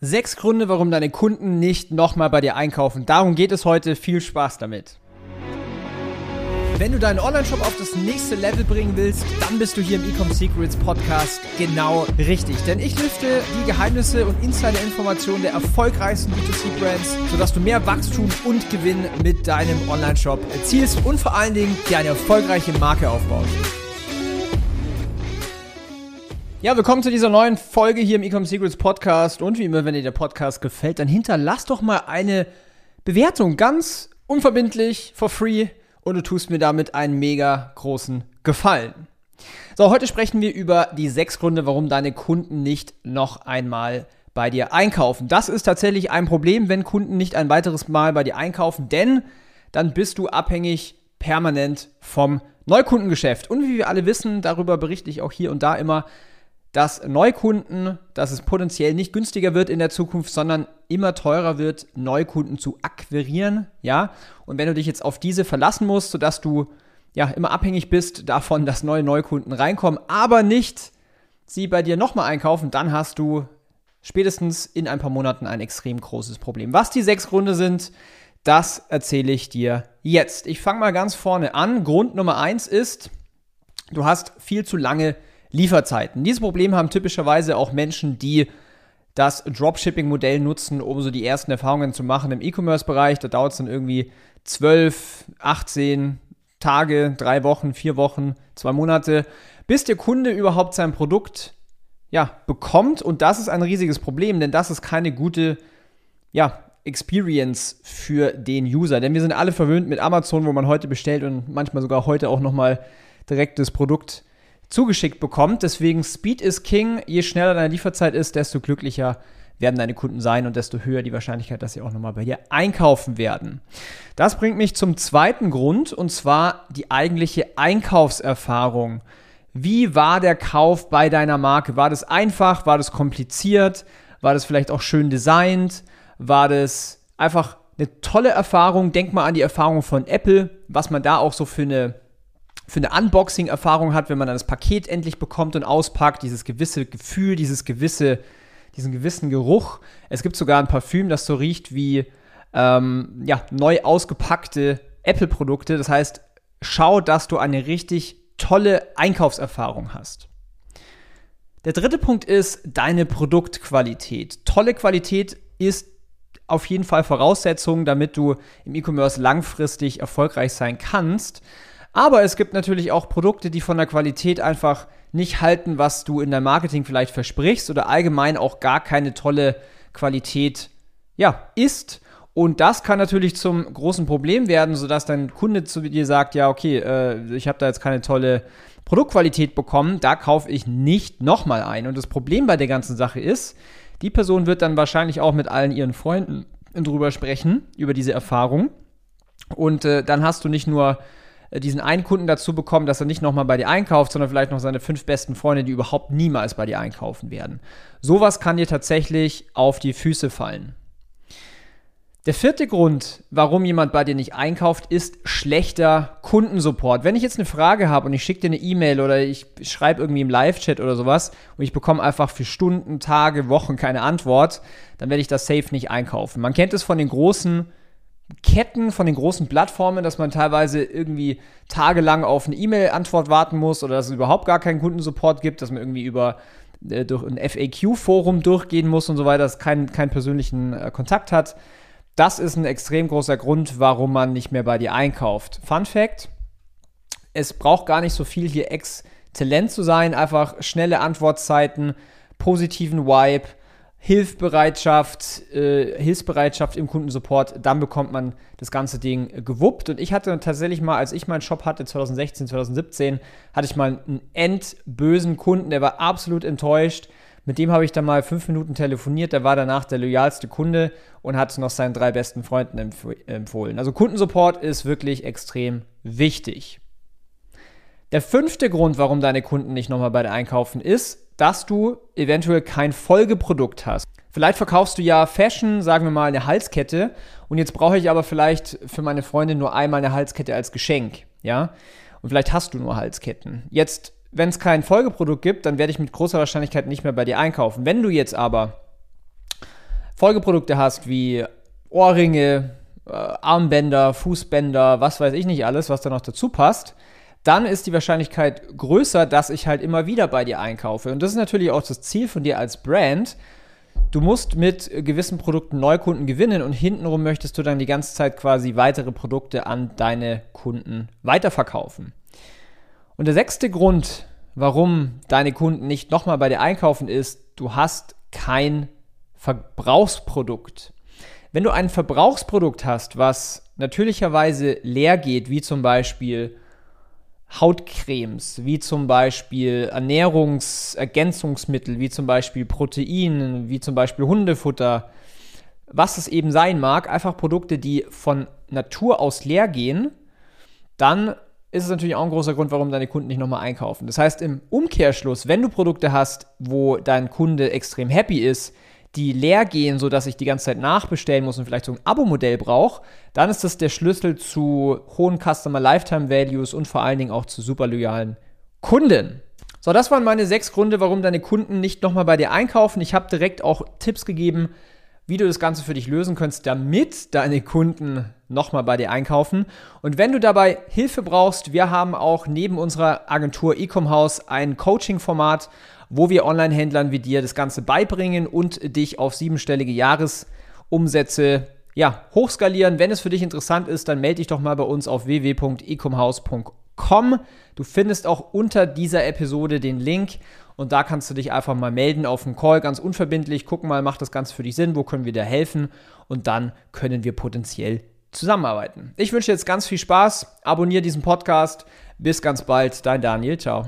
Sechs Gründe, warum deine Kunden nicht nochmal bei dir einkaufen. Darum geht es heute. Viel Spaß damit. Wenn du deinen Online-Shop auf das nächste Level bringen willst, dann bist du hier im Ecom Secrets Podcast genau richtig. Denn ich lüfte die Geheimnisse und Insider-Informationen der erfolgreichsten B2C-Brands, sodass du mehr Wachstum und Gewinn mit deinem Online-Shop erzielst und vor allen Dingen dir eine erfolgreiche Marke aufbaust. Ja, willkommen zu dieser neuen Folge hier im Ecom Secrets Podcast. Und wie immer, wenn dir der Podcast gefällt, dann hinterlass doch mal eine Bewertung. Ganz unverbindlich, for free. Und du tust mir damit einen mega großen Gefallen. So, heute sprechen wir über die sechs Gründe, warum deine Kunden nicht noch einmal bei dir einkaufen. Das ist tatsächlich ein Problem, wenn Kunden nicht ein weiteres Mal bei dir einkaufen, denn dann bist du abhängig permanent vom Neukundengeschäft. Und wie wir alle wissen, darüber berichte ich auch hier und da immer, dass Neukunden, dass es potenziell nicht günstiger wird in der Zukunft, sondern immer teurer wird, Neukunden zu akquirieren, ja. Und wenn du dich jetzt auf diese verlassen musst, sodass du ja immer abhängig bist davon, dass neue Neukunden reinkommen, aber nicht sie bei dir nochmal einkaufen, dann hast du spätestens in ein paar Monaten ein extrem großes Problem. Was die sechs Gründe sind, das erzähle ich dir jetzt. Ich fange mal ganz vorne an. Grund Nummer eins ist, du hast viel zu lange Lieferzeiten. Dieses Problem haben typischerweise auch Menschen, die das Dropshipping-Modell nutzen, um so die ersten Erfahrungen zu machen im E-Commerce-Bereich. Da dauert es dann irgendwie 12, 18 Tage, drei Wochen, vier Wochen, zwei Monate, bis der Kunde überhaupt sein Produkt ja, bekommt. Und das ist ein riesiges Problem, denn das ist keine gute ja, Experience für den User. Denn wir sind alle verwöhnt mit Amazon, wo man heute bestellt und manchmal sogar heute auch nochmal direkt das Produkt zugeschickt bekommt. Deswegen Speed is King. Je schneller deine Lieferzeit ist, desto glücklicher werden deine Kunden sein und desto höher die Wahrscheinlichkeit, dass sie auch nochmal bei dir einkaufen werden. Das bringt mich zum zweiten Grund und zwar die eigentliche Einkaufserfahrung. Wie war der Kauf bei deiner Marke? War das einfach? War das kompliziert? War das vielleicht auch schön designt? War das einfach eine tolle Erfahrung? Denk mal an die Erfahrung von Apple, was man da auch so für eine für eine Unboxing-Erfahrung hat, wenn man dann das Paket endlich bekommt und auspackt, dieses gewisse Gefühl, dieses gewisse, diesen gewissen Geruch. Es gibt sogar ein Parfüm, das so riecht wie ähm, ja, neu ausgepackte Apple-Produkte. Das heißt, schau, dass du eine richtig tolle Einkaufserfahrung hast. Der dritte Punkt ist deine Produktqualität. Tolle Qualität ist auf jeden Fall Voraussetzung, damit du im E-Commerce langfristig erfolgreich sein kannst. Aber es gibt natürlich auch Produkte, die von der Qualität einfach nicht halten, was du in deinem Marketing vielleicht versprichst oder allgemein auch gar keine tolle Qualität ja, ist. Und das kann natürlich zum großen Problem werden, sodass dein Kunde zu dir sagt, ja, okay, äh, ich habe da jetzt keine tolle Produktqualität bekommen, da kaufe ich nicht nochmal ein. Und das Problem bei der ganzen Sache ist, die Person wird dann wahrscheinlich auch mit allen ihren Freunden drüber sprechen, über diese Erfahrung. Und äh, dann hast du nicht nur diesen einen Kunden dazu bekommen, dass er nicht nochmal bei dir einkauft, sondern vielleicht noch seine fünf besten Freunde, die überhaupt niemals bei dir einkaufen werden. Sowas kann dir tatsächlich auf die Füße fallen. Der vierte Grund, warum jemand bei dir nicht einkauft, ist schlechter Kundensupport. Wenn ich jetzt eine Frage habe und ich schicke dir eine E-Mail oder ich schreibe irgendwie im Live-Chat oder sowas und ich bekomme einfach für Stunden, Tage, Wochen keine Antwort, dann werde ich das safe nicht einkaufen. Man kennt es von den großen Ketten von den großen Plattformen, dass man teilweise irgendwie tagelang auf eine E-Mail-Antwort warten muss oder dass es überhaupt gar keinen Kundensupport gibt, dass man irgendwie über äh, durch ein FAQ-Forum durchgehen muss und so weiter, dass keinen kein persönlichen äh, Kontakt hat. Das ist ein extrem großer Grund, warum man nicht mehr bei dir einkauft. Fun Fact: Es braucht gar nicht so viel hier exzellent zu sein, einfach schnelle Antwortzeiten, positiven Vibe Hilfsbereitschaft, äh, Hilfsbereitschaft im Kundensupport, dann bekommt man das ganze Ding gewuppt. Und ich hatte tatsächlich mal, als ich meinen Shop hatte, 2016, 2017, hatte ich mal einen endbösen Kunden, der war absolut enttäuscht. Mit dem habe ich dann mal fünf Minuten telefoniert. Der war danach der loyalste Kunde und hat noch seinen drei besten Freunden empf empfohlen. Also Kundensupport ist wirklich extrem wichtig. Der fünfte Grund, warum deine Kunden nicht nochmal bei dir einkaufen, ist, dass du eventuell kein Folgeprodukt hast. Vielleicht verkaufst du ja Fashion, sagen wir mal eine Halskette, und jetzt brauche ich aber vielleicht für meine Freundin nur einmal eine Halskette als Geschenk, ja? Und vielleicht hast du nur Halsketten. Jetzt, wenn es kein Folgeprodukt gibt, dann werde ich mit großer Wahrscheinlichkeit nicht mehr bei dir einkaufen. Wenn du jetzt aber Folgeprodukte hast wie Ohrringe, äh, Armbänder, Fußbänder, was weiß ich nicht alles, was da noch dazu passt, dann ist die Wahrscheinlichkeit größer, dass ich halt immer wieder bei dir einkaufe. Und das ist natürlich auch das Ziel von dir als Brand. Du musst mit gewissen Produkten Neukunden gewinnen und hintenrum möchtest du dann die ganze Zeit quasi weitere Produkte an deine Kunden weiterverkaufen. Und der sechste Grund, warum deine Kunden nicht nochmal bei dir einkaufen, ist, du hast kein Verbrauchsprodukt. Wenn du ein Verbrauchsprodukt hast, was natürlicherweise leer geht, wie zum Beispiel Hautcremes, wie zum Beispiel Ernährungsergänzungsmittel, wie zum Beispiel Protein, wie zum Beispiel Hundefutter, was es eben sein mag, einfach Produkte, die von Natur aus leer gehen, dann ist es natürlich auch ein großer Grund, warum deine Kunden nicht nochmal einkaufen. Das heißt, im Umkehrschluss, wenn du Produkte hast, wo dein Kunde extrem happy ist, die leer gehen, sodass ich die ganze Zeit nachbestellen muss und vielleicht so ein Abo-Modell brauche, dann ist das der Schlüssel zu hohen Customer Lifetime Values und vor allen Dingen auch zu super loyalen Kunden. So, das waren meine sechs Gründe, warum deine Kunden nicht nochmal bei dir einkaufen. Ich habe direkt auch Tipps gegeben, wie du das Ganze für dich lösen kannst, damit deine Kunden nochmal bei dir einkaufen. Und wenn du dabei Hilfe brauchst, wir haben auch neben unserer Agentur Ecom House ein Coaching-Format, wo wir Online-Händlern wie dir das Ganze beibringen und dich auf siebenstellige Jahresumsätze ja, hochskalieren. Wenn es für dich interessant ist, dann melde dich doch mal bei uns auf www.ecomhouse.com. Du findest auch unter dieser Episode den Link und da kannst du dich einfach mal melden auf einen Call, ganz unverbindlich. Gucken mal, macht das Ganze für dich Sinn? Wo können wir dir helfen? Und dann können wir potenziell zusammenarbeiten. Ich wünsche dir jetzt ganz viel Spaß. Abonniere diesen Podcast. Bis ganz bald. Dein Daniel. Ciao.